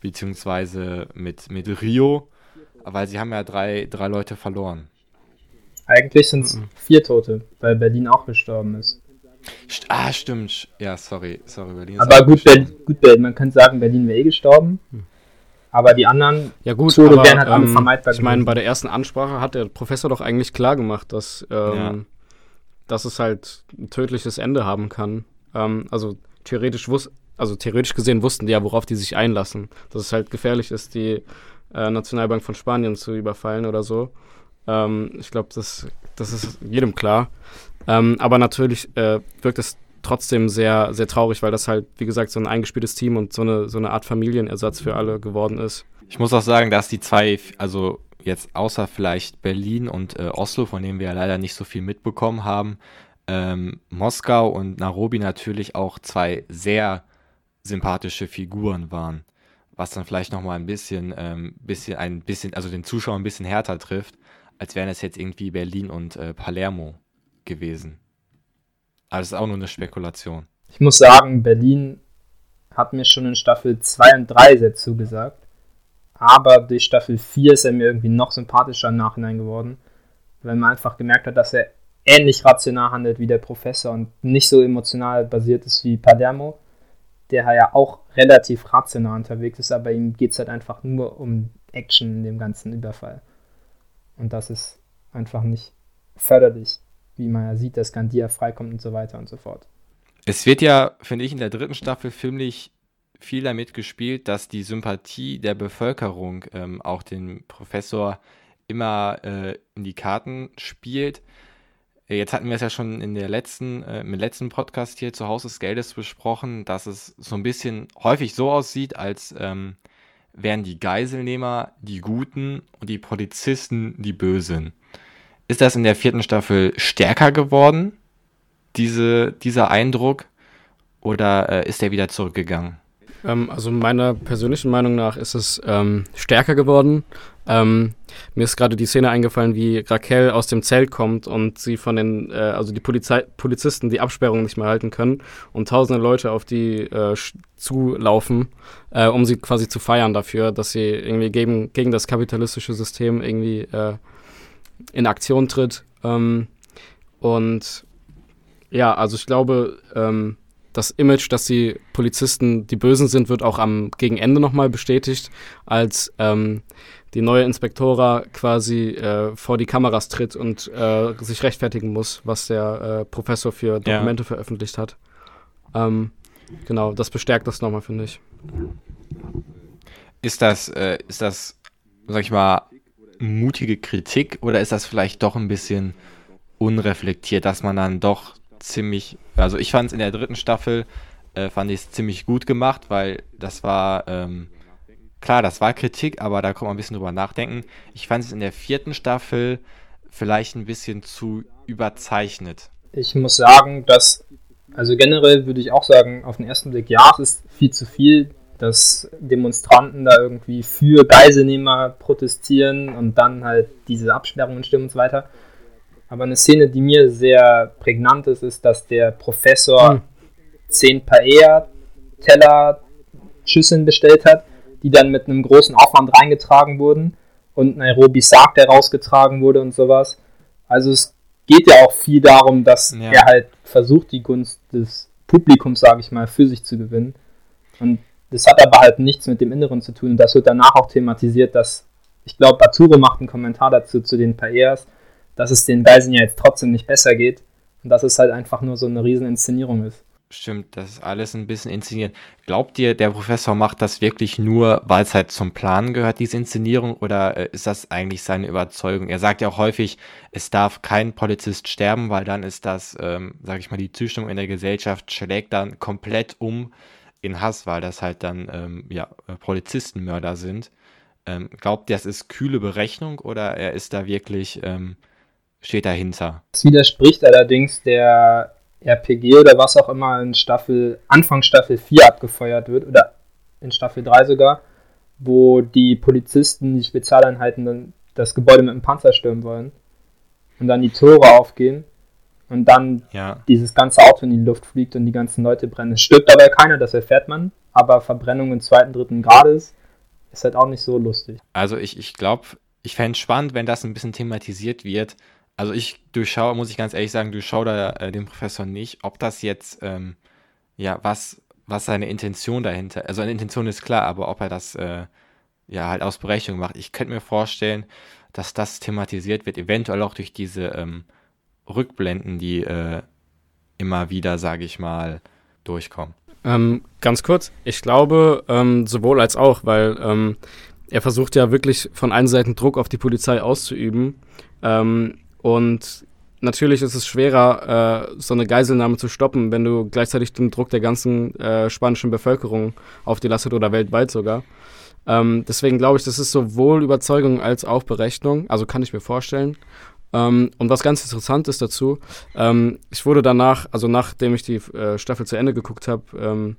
beziehungsweise mit, mit Rio, weil sie haben ja drei, drei Leute verloren. Eigentlich sind es vier Tote, weil Berlin auch gestorben ist. St- Ah, stimmt. Ja, sorry, sorry, Berlin. Aber gut. Berlin, gut, Berlin, man könnte sagen, Berlin wäre eh gestorben. Aber die anderen, Ja gut, Tode aber wären halt alle ähm, vermeidbar ich meine, bei der ersten Ansprache hat der Professor doch eigentlich klar gemacht, dass, ähm, Ja. dass es halt ein tödliches Ende haben kann. Ähm, also theoretisch wus also theoretisch gesehen wussten die ja, worauf die sich einlassen. Dass es halt gefährlich ist, die äh, Nationalbank von Spanien zu überfallen oder so. Ähm, ich glaube, das, das ist jedem klar. Ähm, aber natürlich äh, wirkt es trotzdem sehr, sehr traurig, weil das halt, wie gesagt, so ein eingespieltes Team und so eine, so eine Art Familienersatz für alle geworden ist. Ich muss auch sagen, dass die zwei, also jetzt außer vielleicht Berlin und äh, Oslo, von denen wir ja leider nicht so viel mitbekommen haben, ähm, Moskau und Nairobi natürlich auch zwei sehr sympathische Figuren waren. Was dann vielleicht nochmal ein bisschen, ähm, bisschen, ein bisschen, also den Zuschauer ein bisschen härter trifft, als wären es jetzt irgendwie Berlin und äh, Palermo gewesen. Aber das ist auch nur eine Spekulation. ich muss sagen, Berlin hat mir schon in Staffel 2 und 3 sehr zugesagt. Aber durch Staffel 4 ist er mir irgendwie noch sympathischer im Nachhinein geworden. Weil man einfach gemerkt hat, dass er ähnlich rational handelt wie der Professor und nicht so emotional basiert ist wie Palermo, der ja auch relativ rational unterwegs ist, aber ihm geht es halt einfach nur um Action in dem ganzen Überfall. Und das ist einfach nicht förderlich, wie man ja sieht, dass Gandia freikommt und so weiter und so fort. Es wird ja, finde ich, in der dritten Staffel filmlich viel damit gespielt, dass die Sympathie der Bevölkerung ähm, auch den Professor immer äh, in die Karten spielt. Jetzt hatten wir es ja schon in der letzten, äh, im letzten Podcast hier zu Hause des Geldes besprochen, dass es so ein bisschen häufig so aussieht, als ähm, wären die Geiselnehmer die Guten und die Polizisten die Bösen. Ist das in der vierten Staffel stärker geworden? diese, dieser Eindruck oder äh, ist der wieder zurückgegangen? Ähm, also meiner persönlichen Meinung nach ist es ähm, stärker geworden. Ähm, mir ist gerade die Szene eingefallen, wie Raquel aus dem Zelt kommt und sie von den, äh, also die Polizei Polizisten die Absperrung nicht mehr halten können und tausende Leute auf die äh, zulaufen, äh, um sie quasi zu feiern dafür, dass sie irgendwie gegen, gegen das kapitalistische System irgendwie äh, in Aktion tritt. Ähm, und ja, also ich glaube, ähm, das Image, dass die Polizisten die Bösen sind, wird auch am Gegenende nochmal bestätigt, als ähm, die neue Inspektora quasi äh, vor die Kameras tritt und äh, sich rechtfertigen muss, was der äh, Professor für Dokumente veröffentlicht hat. Ähm, genau, das bestärkt das nochmal, finde ich. Ist das, äh, ist das, sag ich mal, mutige Kritik oder ist das vielleicht doch ein bisschen unreflektiert, dass man dann doch ziemlich, also ich fand es in der dritten Staffel, äh, fand ich es ziemlich gut gemacht, weil das war, ähm, klar, das war Kritik, aber da kann man ein bisschen drüber nachdenken. Ich fand es in der vierten Staffel vielleicht ein bisschen zu überzeichnet. Ich muss sagen, dass, also generell würde ich auch sagen, auf den ersten Blick, ja, es ist viel zu viel, dass Demonstranten da irgendwie für Geiselnehmer protestieren und dann halt diese Absperrungen stimmen und so weiter. Aber eine Szene, die mir sehr prägnant ist, ist, dass der Professor Hm. zehn Paella-Teller Schüsseln bestellt hat, die dann mit einem großen Aufwand reingetragen wurden und Nairobi Sarg, der rausgetragen wurde und sowas. Also es geht ja auch viel darum, dass Ja. er halt versucht, die Gunst des Publikums, sage ich mal, für sich zu gewinnen. Und das hat aber halt nichts mit dem Inneren zu tun. Und das wird danach auch thematisiert, dass, ich glaube, Arturo macht einen Kommentar dazu, zu den Paellas, dass es den Geiseln ja jetzt trotzdem nicht besser geht. Und dass es halt einfach nur so eine riesen Inszenierung ist. Stimmt, das ist alles ein bisschen inszeniert. Glaubt ihr, der Professor macht das wirklich nur, weil es halt zum Plan gehört, diese Inszenierung, oder äh, ist das eigentlich seine Überzeugung? Er sagt ja auch häufig, es darf kein Polizist sterben, weil dann ist das, ähm, sag ich mal, die Zustimmung in der Gesellschaft schlägt dann komplett um in Hass, weil das halt dann ähm, ja, Polizistenmörder sind. Ähm, glaubt ihr, das ist kühle Berechnung oder er ist da wirklich, ähm, steht dahinter? Das widerspricht allerdings der RPG oder was auch immer in Staffel, Anfang Staffel 4 abgefeuert wird oder in Staffel 3 sogar, wo die Polizisten, die Spezialeinheiten dann das Gebäude mit dem Panzer stürmen wollen und dann die Tore aufgehen und dann Ja. dieses ganze Auto in die Luft fliegt und die ganzen Leute brennen. Es stirbt dabei keiner, das erfährt man, aber Verbrennung im zweiten, dritten Grades ist halt auch nicht so lustig. Also ich, ich glaube, ich fände es spannend, wenn das ein bisschen thematisiert wird, Also ich durchschaue, muss ich ganz ehrlich sagen, durchschaue da äh, den Professor nicht, ob das jetzt, ähm, ja, was, was seine Intention dahinter, also eine Intention ist klar, aber ob er das, äh, ja, halt aus Berechnung macht. Ich könnte mir vorstellen, dass das thematisiert wird, eventuell auch durch diese ähm, Rückblenden, die äh, immer wieder, sage ich mal, durchkommen. Ähm, ganz kurz, ich glaube ähm, sowohl als auch, weil ähm, er versucht ja wirklich von allen Seiten Druck auf die Polizei auszuüben. Ähm, und natürlich ist es schwerer, äh, so eine Geiselnahme zu stoppen, wenn du gleichzeitig den Druck der ganzen äh, spanischen Bevölkerung auf die lastet oder weltweit sogar. Ähm, deswegen glaube ich, das ist sowohl Überzeugung als auch Berechnung. Also kann ich mir vorstellen. Ähm, und was ganz interessant ist dazu, ähm, ich wurde danach, also nachdem ich die äh, Staffel zu Ende geguckt habe, ähm,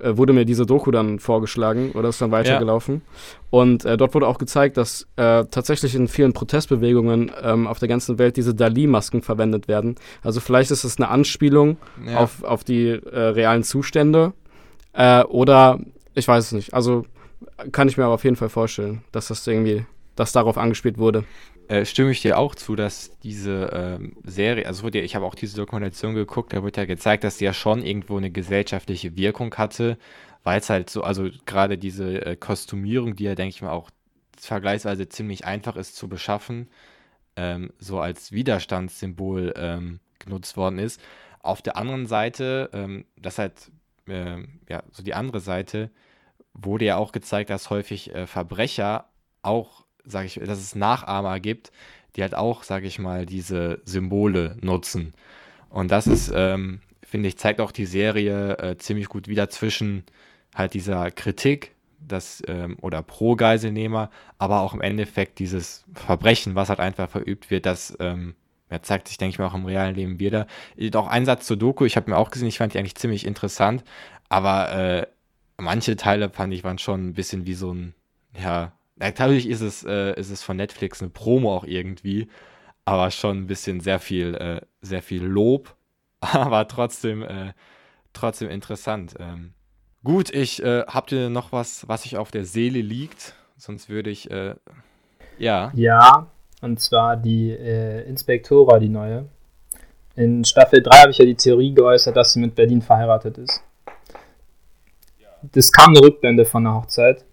äh, wurde mir diese Doku dann vorgeschlagen oder ist dann weitergelaufen. Ja. Und äh, dort wurde auch gezeigt, dass äh, tatsächlich in vielen Protestbewegungen ähm, auf der ganzen Welt diese Dali-Masken verwendet werden. Also vielleicht ist es eine Anspielung ja. auf, auf die äh, realen Zustände äh, oder ich weiß es nicht. Also kann ich mir aber auf jeden Fall vorstellen, dass das irgendwie, dass darauf angespielt wurde äh, stimme ich dir auch zu, dass diese ähm, Serie, also wurde ja, ich habe auch diese Dokumentation geguckt, da wird ja gezeigt, dass sie ja schon irgendwo eine gesellschaftliche Wirkung hatte, weil es halt so, also gerade diese äh, Kostümierung, die ja, denke ich mal, auch vergleichsweise ziemlich einfach ist zu beschaffen, ähm, so als Widerstandssymbol ähm, genutzt worden ist. Auf der anderen Seite, ähm, das halt, äh, ja, so die andere Seite, wurde ja auch gezeigt, dass häufig äh, Verbrecher auch sage ich, dass es Nachahmer gibt, die halt auch, sage ich mal, diese Symbole nutzen. Und das ist, ähm, finde ich, zeigt auch die Serie äh, ziemlich gut wieder zwischen halt dieser Kritik das, ähm, oder pro Geiselnehmer, aber auch im Endeffekt dieses Verbrechen, was halt einfach verübt wird, das ähm, ja, zeigt sich, denke ich mal, auch im realen Leben wieder. Auch ein Satz zur Doku, ich habe mir auch gesehen, ich fand die eigentlich ziemlich interessant, aber äh, manche Teile fand ich waren schon ein bisschen wie so ein, ja, Natürlich ist es, äh, ist es von Netflix eine Promo auch irgendwie, aber schon ein bisschen sehr viel, äh, sehr viel Lob, aber trotzdem, äh, trotzdem interessant. Ähm, gut, ich äh, habt ihr noch was, was euch auf der Seele liegt? Sonst würde ich, äh, ja. Ja, und zwar die äh, Inspektora, die neue. In Staffel 3 habe ich ja die Theorie geäußert, dass sie mit Berlin verheiratet ist. Das kam eine Rückblende von der Hochzeit.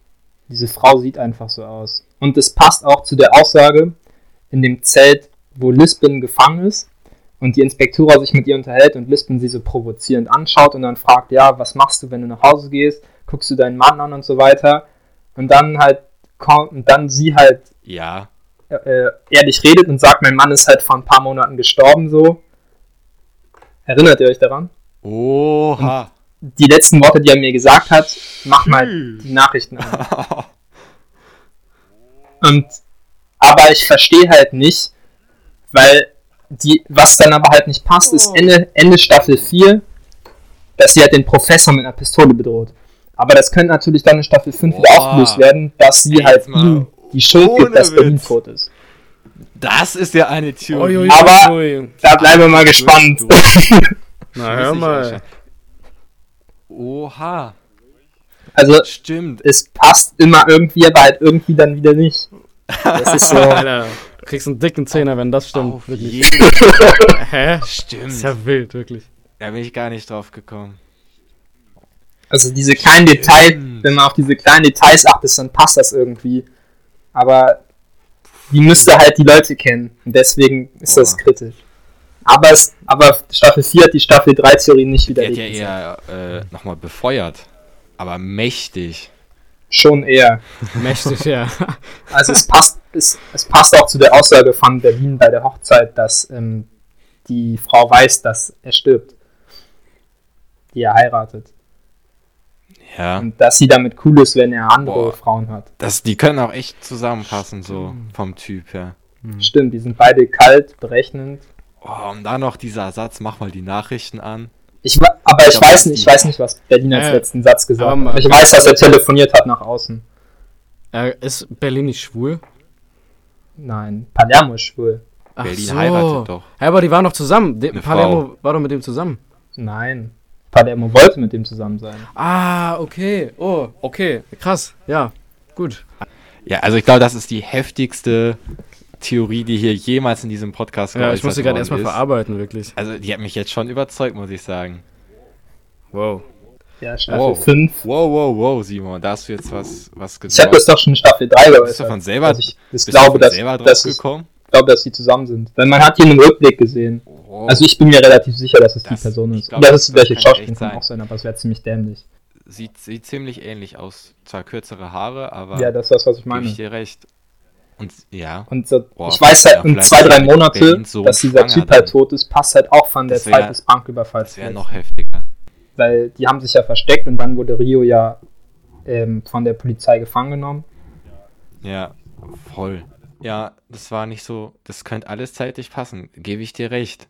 Diese Frau sieht einfach so aus. Und es passt auch zu der Aussage in dem Zelt, wo Lisbon gefangen ist und die Inspektora sich mit ihr unterhält und Lisbon sie so provozierend anschaut und dann fragt, ja, was machst du, wenn du nach Hause gehst? Guckst du deinen Mann an und so weiter? Und dann halt kommt und dann sie halt ja. äh, ehrlich redet und sagt, mein Mann ist halt vor ein paar Monaten gestorben so. Erinnert ihr euch daran? Oha. Und die letzten Worte, die er mir gesagt hat, mach mal die Nachrichten an. Und, aber ich verstehe halt nicht, weil die, was dann aber halt nicht passt, ist oh. Ende, Ende Staffel 4, dass sie halt den Professor mit einer Pistole bedroht. Aber das könnte natürlich dann in Staffel 5 wieder aufgelöst werden, dass sie halt ihm die Schuld gibt, dass Berlin tot ist. Das ist ja eine Theorie. Aber da bleiben wir mal gespannt. Na, hör mal. Oha. Also, stimmt. Es passt immer irgendwie, aber halt irgendwie dann wieder nicht. Das ist so. Alter, du kriegst einen dicken Zehner, wenn das stimmt. Auf wirklich. Hä? Stimmt. Das ist ja wild, wirklich. Da bin ich gar nicht drauf gekommen. Also diese kleinen Details, wenn man auf diese kleinen Details achtet, dann passt das irgendwie. Aber die müsste halt die Leute kennen. Und deswegen ist Boah. das kritisch. Aber, es, aber Staffel 4 hat die Staffel 3 Theorie nicht widerlegt. Die hat ja eher äh, nochmal befeuert. Aber mächtig. Schon eher. mächtig, ja. Also es passt, es, es passt auch zu der Aussage von Berlin bei der Hochzeit, dass ähm, die Frau weiß, dass er stirbt. Die er heiratet. Ja. Und dass sie damit cool ist, wenn er andere Boah. Frauen hat. Das, die können auch echt zusammenpassen, so vom Typ her. Stimmt, die sind beide kalt, berechnend. Oh, und dann noch dieser Satz, mach mal die Nachrichten an. Ich, aber ich, ich weiß nicht, ich weiß nicht, was Berlin als äh, letzten Satz gesagt hat. Ich weiß, dass er telefoniert hat nach außen. Äh, ist Berlin nicht schwul? Nein, Palermo ist schwul. Ach Berlin so. heiratet doch. Ja, aber die waren doch zusammen. De Palermo Frau. war doch mit dem zusammen. Nein. Palermo wollte mit dem zusammen sein. Ah, okay. Oh, okay. Krass. Ja, gut. Ja, also ich glaube, das ist die heftigste Theorie, die hier jemals in diesem Podcast Ja, ich muss sie gerade erstmal ist. verarbeiten, wirklich. Also, die hat mich jetzt schon überzeugt, muss ich sagen. Wow. Ja, Staffel Wow. 5. Wow, wow, wow, Simon, da hast du jetzt was, was Ich habe gesagt. das doch schon in Staffel 3 Bist du geäußert. von selber, dass ich du glaube, von dass, selber drauf dass, ich gekommen? glaube, dass sie zusammen sind. Weil man hat hier einen Rückblick gesehen. Wow. Also ich bin mir relativ sicher, dass es die Das- Person ich ist. glaub, Und dass das- die das kann Schauspielerin kann sein. auch sein, aber es wäre ziemlich dämlich. sieht, sieht ziemlich ähnlich aus. Zwar kürzere Haare, aber Ja, das ist das, was ich meine. ich dir recht. Und ja, Und so, Boah, ich weiß halt, vielleicht zwei, drei Monate, so dass dieser Typ halt dann. tot ist, passt halt auch von der wär- Zeit des Banküberfalls. das wäre noch heftiger. Weil die haben sich ja versteckt und dann wurde Rio ja ähm, von der Polizei gefangen genommen. Ja, voll. Ja, das war nicht so, das könnte alles zeitlich passen, gebe ich dir recht.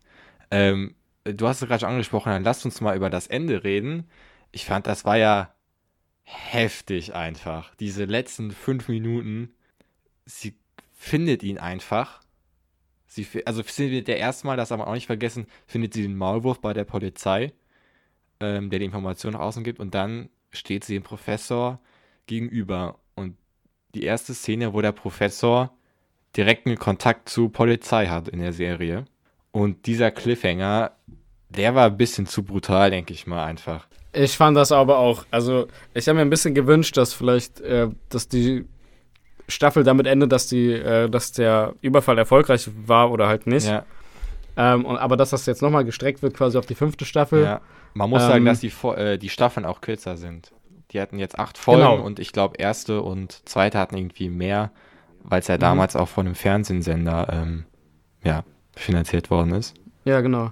Ähm, du hast es gerade schon angesprochen, dann lass uns mal über das Ende reden. Ich fand, das war ja heftig einfach. Diese letzten fünf Minuten, sie findet ihn einfach. Sie, also findet der erstmal, das aber auch nicht vergessen, findet sie den Maulwurf bei der Polizei, ähm, der die Informationen nach außen gibt und dann steht sie dem Professor gegenüber und die erste Szene, wo der Professor direkten Kontakt zu Polizei hat in der Serie. Und dieser Cliffhanger, der war ein bisschen zu brutal, denke ich mal einfach. Ich fand das aber auch. Also, ich habe mir ein bisschen gewünscht, dass vielleicht, äh, dass die Staffel damit endet, dass die, äh, dass der Überfall erfolgreich war oder halt nicht. Ja, Ähm, und, aber dass das jetzt nochmal gestreckt wird, quasi auf die fünfte Staffel. ja. Man muss sagen, Ähm, dass die, äh, die Staffeln auch kürzer sind. Die hatten jetzt acht Folgen Genau. und ich glaube, erste und zweite hatten irgendwie mehr, weil es ja Mhm. damals auch von einem Fernsehsender ähm, ja, finanziert worden ist. Ja, genau.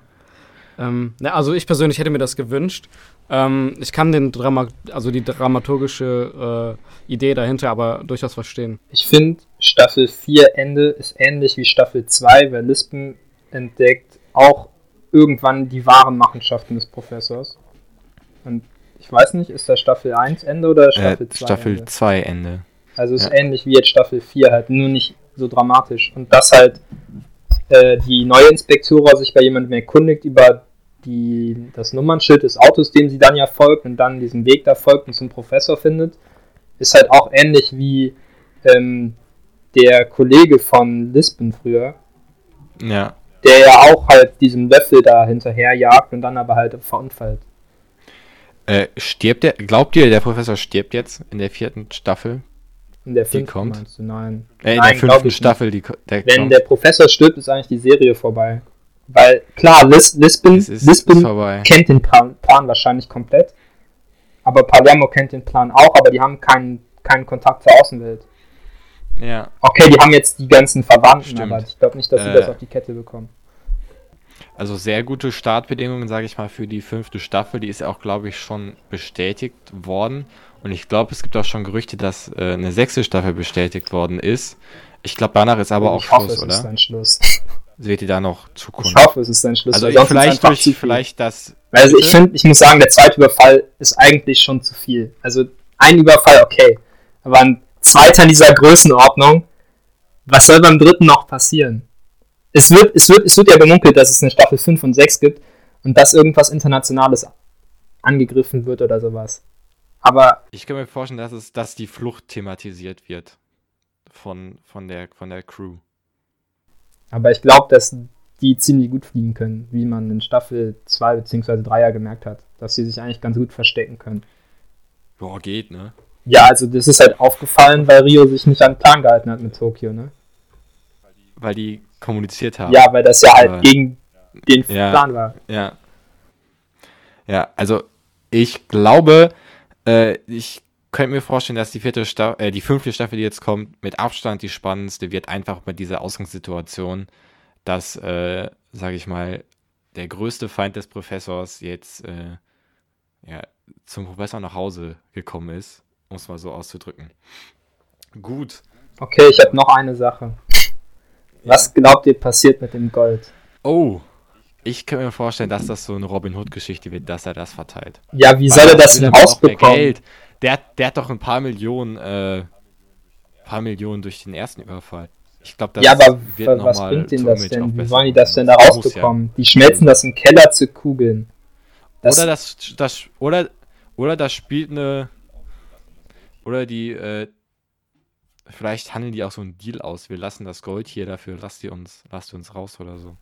Ähm, na, also ich persönlich hätte mir das gewünscht. Ähm, ich kann den Drama, also die dramaturgische äh, Idee dahinter aber durchaus verstehen. Ich finde, Staffel 4 Ende ist ähnlich wie Staffel 2, weil Lispen entdeckt auch irgendwann die wahren Machenschaften des Professors. Und ich weiß nicht, ist das Staffel 1 Ende oder Äh, Staffel 2 Staffel Ende? 2 Ende. Also ist Ja. ähnlich wie jetzt Staffel 4, halt nur nicht so dramatisch. Und dass halt äh, die neue Inspektora sich bei jemandem erkundigt über die, das Nummernschild des Autos, dem sie dann ja folgt und dann diesen Weg da folgt und zum Professor findet, ist halt auch ähnlich wie ähm, der Kollege von Lisbon früher, Ja. der ja auch halt diesen Löffel da hinterher jagt und dann aber halt verunfallt. Äh, stirbt der, glaubt ihr, der Professor stirbt jetzt in der vierten Staffel? In der Die fünften kommt? meinst du? Nein. Äh, in Nein, der fünften Staffel, die, der Wenn kommt. der Professor stirbt, ist eigentlich die Serie vorbei. Weil, klar, Lis Lisbon, ist, Lisbon ist kennt den Plan, Plan wahrscheinlich komplett. Aber Palermo kennt den Plan auch, aber die haben keinen, keinen Kontakt zur Außenwelt. Ja. Okay, die haben jetzt die ganzen Verwandten, Stimmt. aber ich glaube nicht, dass sie Äh. das auf die Kette bekommen. Also sehr gute Startbedingungen, sage ich mal, für die fünfte Staffel. Die ist ja auch, glaube ich, schon bestätigt worden. Und ich glaube, es gibt auch schon Gerüchte, dass äh, eine sechste Staffel bestätigt worden ist. Ich glaube, danach ist aber auch ich hoffe, Schluss, es ist oder? dann Schluss. Seht ihr da noch Zukunft? Ich hoffe, es ist dann Schluss. also vielleicht durch, vielleicht das. Also ich finde, ich muss sagen, der zweite Überfall ist eigentlich schon zu viel. Also ein Überfall, okay. Aber ein zweiter in dieser Größenordnung, was soll beim dritten noch passieren? Es wird, es wird, es wird ja bemunkelt, dass es eine Staffel 5 und 6 gibt und dass irgendwas Internationales angegriffen wird oder sowas. Aber Ich kann mir vorstellen, dass es, dass die Flucht thematisiert wird von, von, der, von der Crew. Aber ich glaube, dass die ziemlich gut fliegen können, wie man in Staffel 2 bzw. 3 ja gemerkt hat. Dass sie sich eigentlich ganz gut verstecken können. Boah, geht, ne? Ja, also das ist halt aufgefallen, weil Rio sich nicht an den Plan gehalten hat mit Tokio, ne? Weil die kommuniziert haben. Ja, weil das ja halt Aber- gegen den Ja. Plan war. Ja. Ja, also ich glaube, äh, ich könnte mir vorstellen, dass die vierte Staffel, äh, die fünfte Staffel, die jetzt kommt, mit Abstand die spannendste wird, einfach mit dieser Ausgangssituation, dass, äh, sage ich mal, der größte Feind des Professors jetzt äh, ja, zum Professor nach Hause gekommen ist, um es mal so auszudrücken. Gut. Okay, ich habe noch eine Sache. Was glaubt ihr passiert mit dem Gold? Oh, ich kann mir vorstellen, dass das so eine Robin Hood-Geschichte wird, dass er das verteilt. Ja, wie Weil soll er das denn rausbekommen? Geld. Der, hat- der hat doch ein paar Millionen, äh, paar Millionen durch den ersten Überfall. Ich glaube, das Ja, aber wird wa- was nochmal bringt denen das denn? Wie wollen die das denn da rausbekommen? Die schmelzen das im Keller zu Kugeln. Ja. Das, Oder das, das, oder, oder das spielt eine, oder die, äh, vielleicht handeln die auch so einen Deal aus. Wir lassen das Gold hier, dafür lasst ihr uns, lasst uns raus oder so.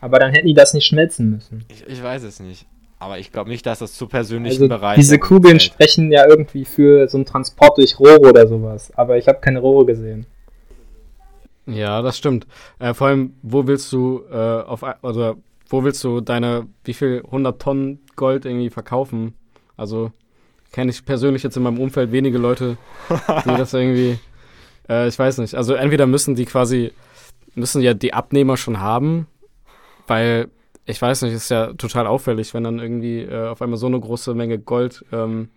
Aber dann hätten die das nicht schmelzen müssen. Ich, ich weiß es nicht. Aber ich glaube nicht, dass das zu persönlichen Also Bereichen. diese Kugeln sprechen ja irgendwie für so einen Transport durch Rohre oder sowas. Aber ich habe keine Rohre gesehen. Ja, das stimmt. Äh, vor allem, wo willst du äh, auf oder wo willst du deine wie viel 100 Tonnen Gold irgendwie verkaufen? Also kenne ich persönlich jetzt in meinem Umfeld wenige Leute, die das irgendwie äh, ich weiß nicht. Also entweder müssen die quasi müssen ja die Abnehmer schon haben, weil ich weiß nicht, ist ja total auffällig, wenn dann irgendwie äh, auf einmal so eine große Menge Gold ähm,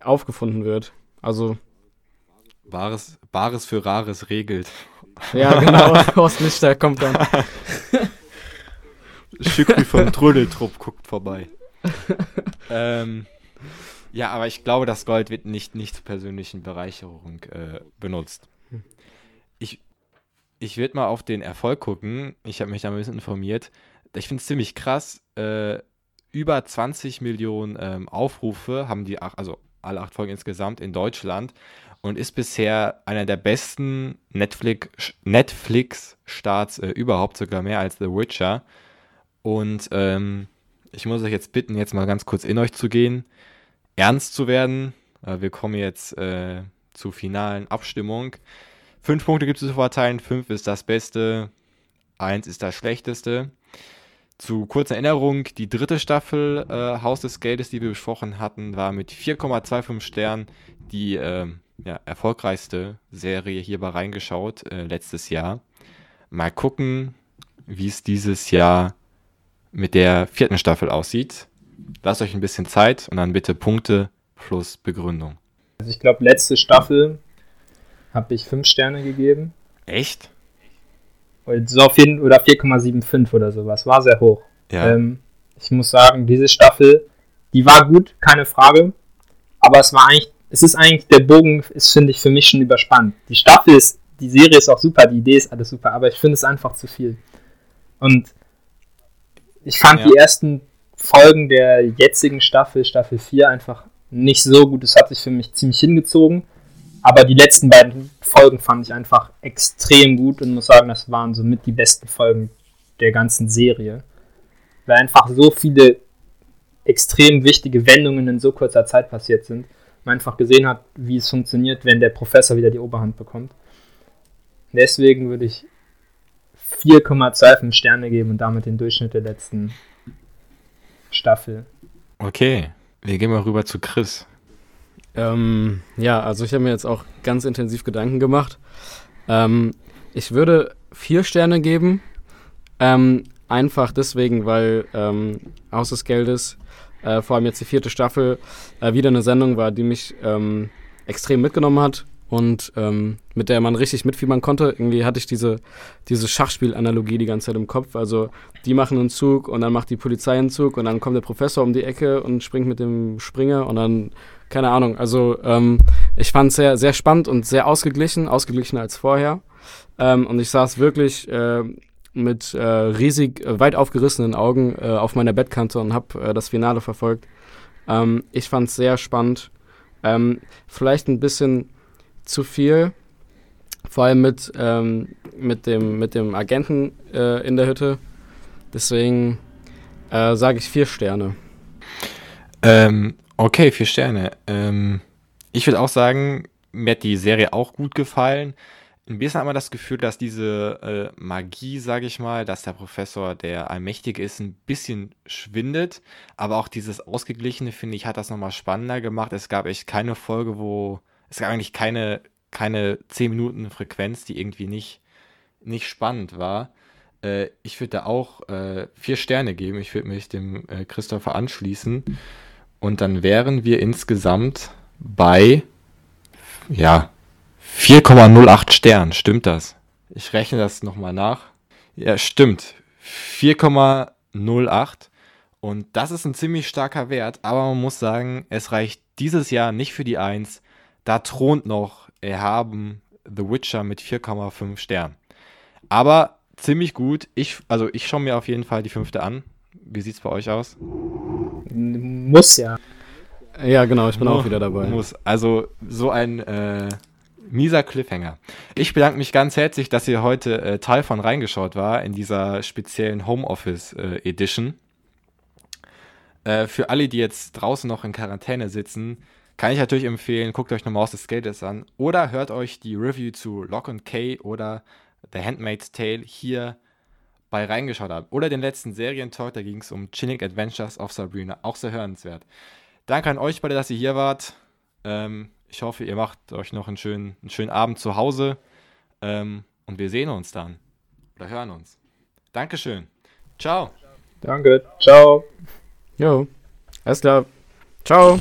aufgefunden wird. Also Bares, Bares für Rares regelt. ja, genau, Horst Lichter kommt dann. Schückli vom Trödeltrupp guckt vorbei. ähm, ja, aber ich glaube, das Gold wird nicht, nicht zur persönlichen Bereicherung äh, benutzt. Ich, ich würde mal auf den Erfolg gucken. Ich habe mich da ein bisschen informiert. Ich finde es ziemlich krass. Äh, über 20 Millionen ähm, Aufrufe haben die, ach, also alle acht Folgen insgesamt in Deutschland und ist bisher einer der besten Netflix- Netflix-Starts äh, überhaupt, sogar mehr als The Witcher. Und ähm, ich muss euch jetzt bitten, jetzt mal ganz kurz in euch zu gehen, ernst zu werden. Äh, wir kommen jetzt äh, zur finalen Abstimmung. Fünf Punkte gibt es zu verteilen, fünf ist das Beste, eins ist das Schlechteste. Zu kurzer Erinnerung, die dritte Staffel äh, Haus des Geldes, die wir besprochen hatten, war mit 4,25 Sternen die ähm, ja, erfolgreichste Serie hierbei reingeschaut äh, letztes Jahr. Mal gucken, wie es dieses Jahr mit der vierten Staffel aussieht. Lasst euch ein bisschen Zeit und dann bitte Punkte plus Begründung. Also ich glaube, letzte Staffel habe ich 5 Sterne gegeben. Echt? Oder so auf jeden- oder 4,75 oder sowas. War sehr hoch. Ja. Ähm, ich muss sagen, diese Staffel, die war gut, keine Frage. Aber es war eigentlich, es ist eigentlich, der Bogen ist, finde ich, für mich schon überspannt. Die Staffel ist, die Serie ist auch super, die Idee ist alles super, aber ich finde es einfach zu viel. Und ich fand Ja. die ersten Folgen der jetzigen Staffel, Staffel 4, einfach nicht so gut. Es hat sich für mich ziemlich hingezogen. Aber die letzten beiden Folgen fand ich einfach extrem gut und muss sagen, das waren somit die besten Folgen der ganzen Serie. Weil einfach so viele extrem wichtige Wendungen in so kurzer Zeit passiert sind. Man einfach gesehen hat, wie es funktioniert, wenn der Professor wieder die Oberhand bekommt. Deswegen würde ich 4,25 Sterne geben und damit den Durchschnitt der letzten Staffel. Okay, wir gehen mal rüber zu Chris. Ähm, ja, also ich habe mir jetzt auch ganz intensiv Gedanken gemacht. Ähm, ich würde vier Sterne geben. Ähm, einfach deswegen, weil ähm, Haus des Geldes, äh, vor allem jetzt die vierte Staffel, äh, wieder eine Sendung war, die mich ähm, extrem mitgenommen hat und ähm, mit der man richtig mitfiebern konnte. Irgendwie hatte ich diese, diese Schachspielanalogie die ganze Zeit im Kopf. Also die machen einen Zug und dann macht die Polizei einen Zug und dann kommt der Professor um die Ecke und springt mit dem Springer und dann keine Ahnung. Also ähm, ich fand es sehr, sehr spannend und sehr ausgeglichen, ausgeglichener als vorher. Ähm, und ich saß wirklich äh, mit äh, riesig äh, weit aufgerissenen Augen äh, auf meiner Bettkante und habe äh, das Finale verfolgt. Ähm, ich fand es sehr spannend. Ähm, vielleicht ein bisschen zu viel, vor allem mit, ähm, mit, dem, mit dem Agenten äh, in der Hütte. Deswegen sage ich vier Sterne. Ähm, okay, vier Sterne. Ähm, ich würde auch sagen, mir hat die Serie auch gut gefallen. Ein bisschen hat man das Gefühl, dass diese äh, Magie, sage ich mal, dass der Professor, der allmächtig ist, ein bisschen schwindet. Aber auch dieses Ausgeglichene, finde ich, hat das nochmal spannender gemacht. Es gab echt keine Folge, wo. Es gab eigentlich keine, keine 10 Minuten Frequenz, die irgendwie nicht, nicht spannend war. Äh, ich würde da auch äh, vier Sterne geben. Ich würde mich dem äh, Christopher anschließen. Und dann wären wir insgesamt bei, ja, 4,08 Sternen. Stimmt das? Ich rechne das nochmal nach. Ja, stimmt. 4,08. Und das ist ein ziemlich starker Wert. Aber man muss sagen, es reicht dieses Jahr nicht für die 1. Da thront noch erhaben The Witcher mit 4,5 Sternen. Aber ziemlich gut. Ich, also ich schaue mir auf jeden Fall die fünfte an. Wie sieht's bei euch aus? Muss ja. Ja, genau, ich bin auch wieder dabei. Muss. Also so ein, äh, Mieser Cliffhanger. Ich bedanke mich ganz herzlich, dass ihr heute äh, Teil von reingeschaut war in dieser speziellen Homeoffice äh, Edition. Äh, für alle, die jetzt draußen noch in Quarantäne sitzen, kann ich natürlich empfehlen, guckt euch nochmal aus des Skaters an oder hört euch die Review zu Lock and Key oder The Handmaid's Tale hier bei reingeschaut habt. Oder den letzten Serientalk, da ging es um Chilling Adventures of Sabrina, auch sehr hörenswert. Danke an euch beide, dass ihr hier wart. Ähm, ich hoffe, ihr macht euch noch einen schönen, einen schönen Abend zu Hause. Ähm, und wir sehen uns dann. Oder hören uns. Dankeschön. Ciao. Danke. Ciao. Jo. Alles klar. Ciao.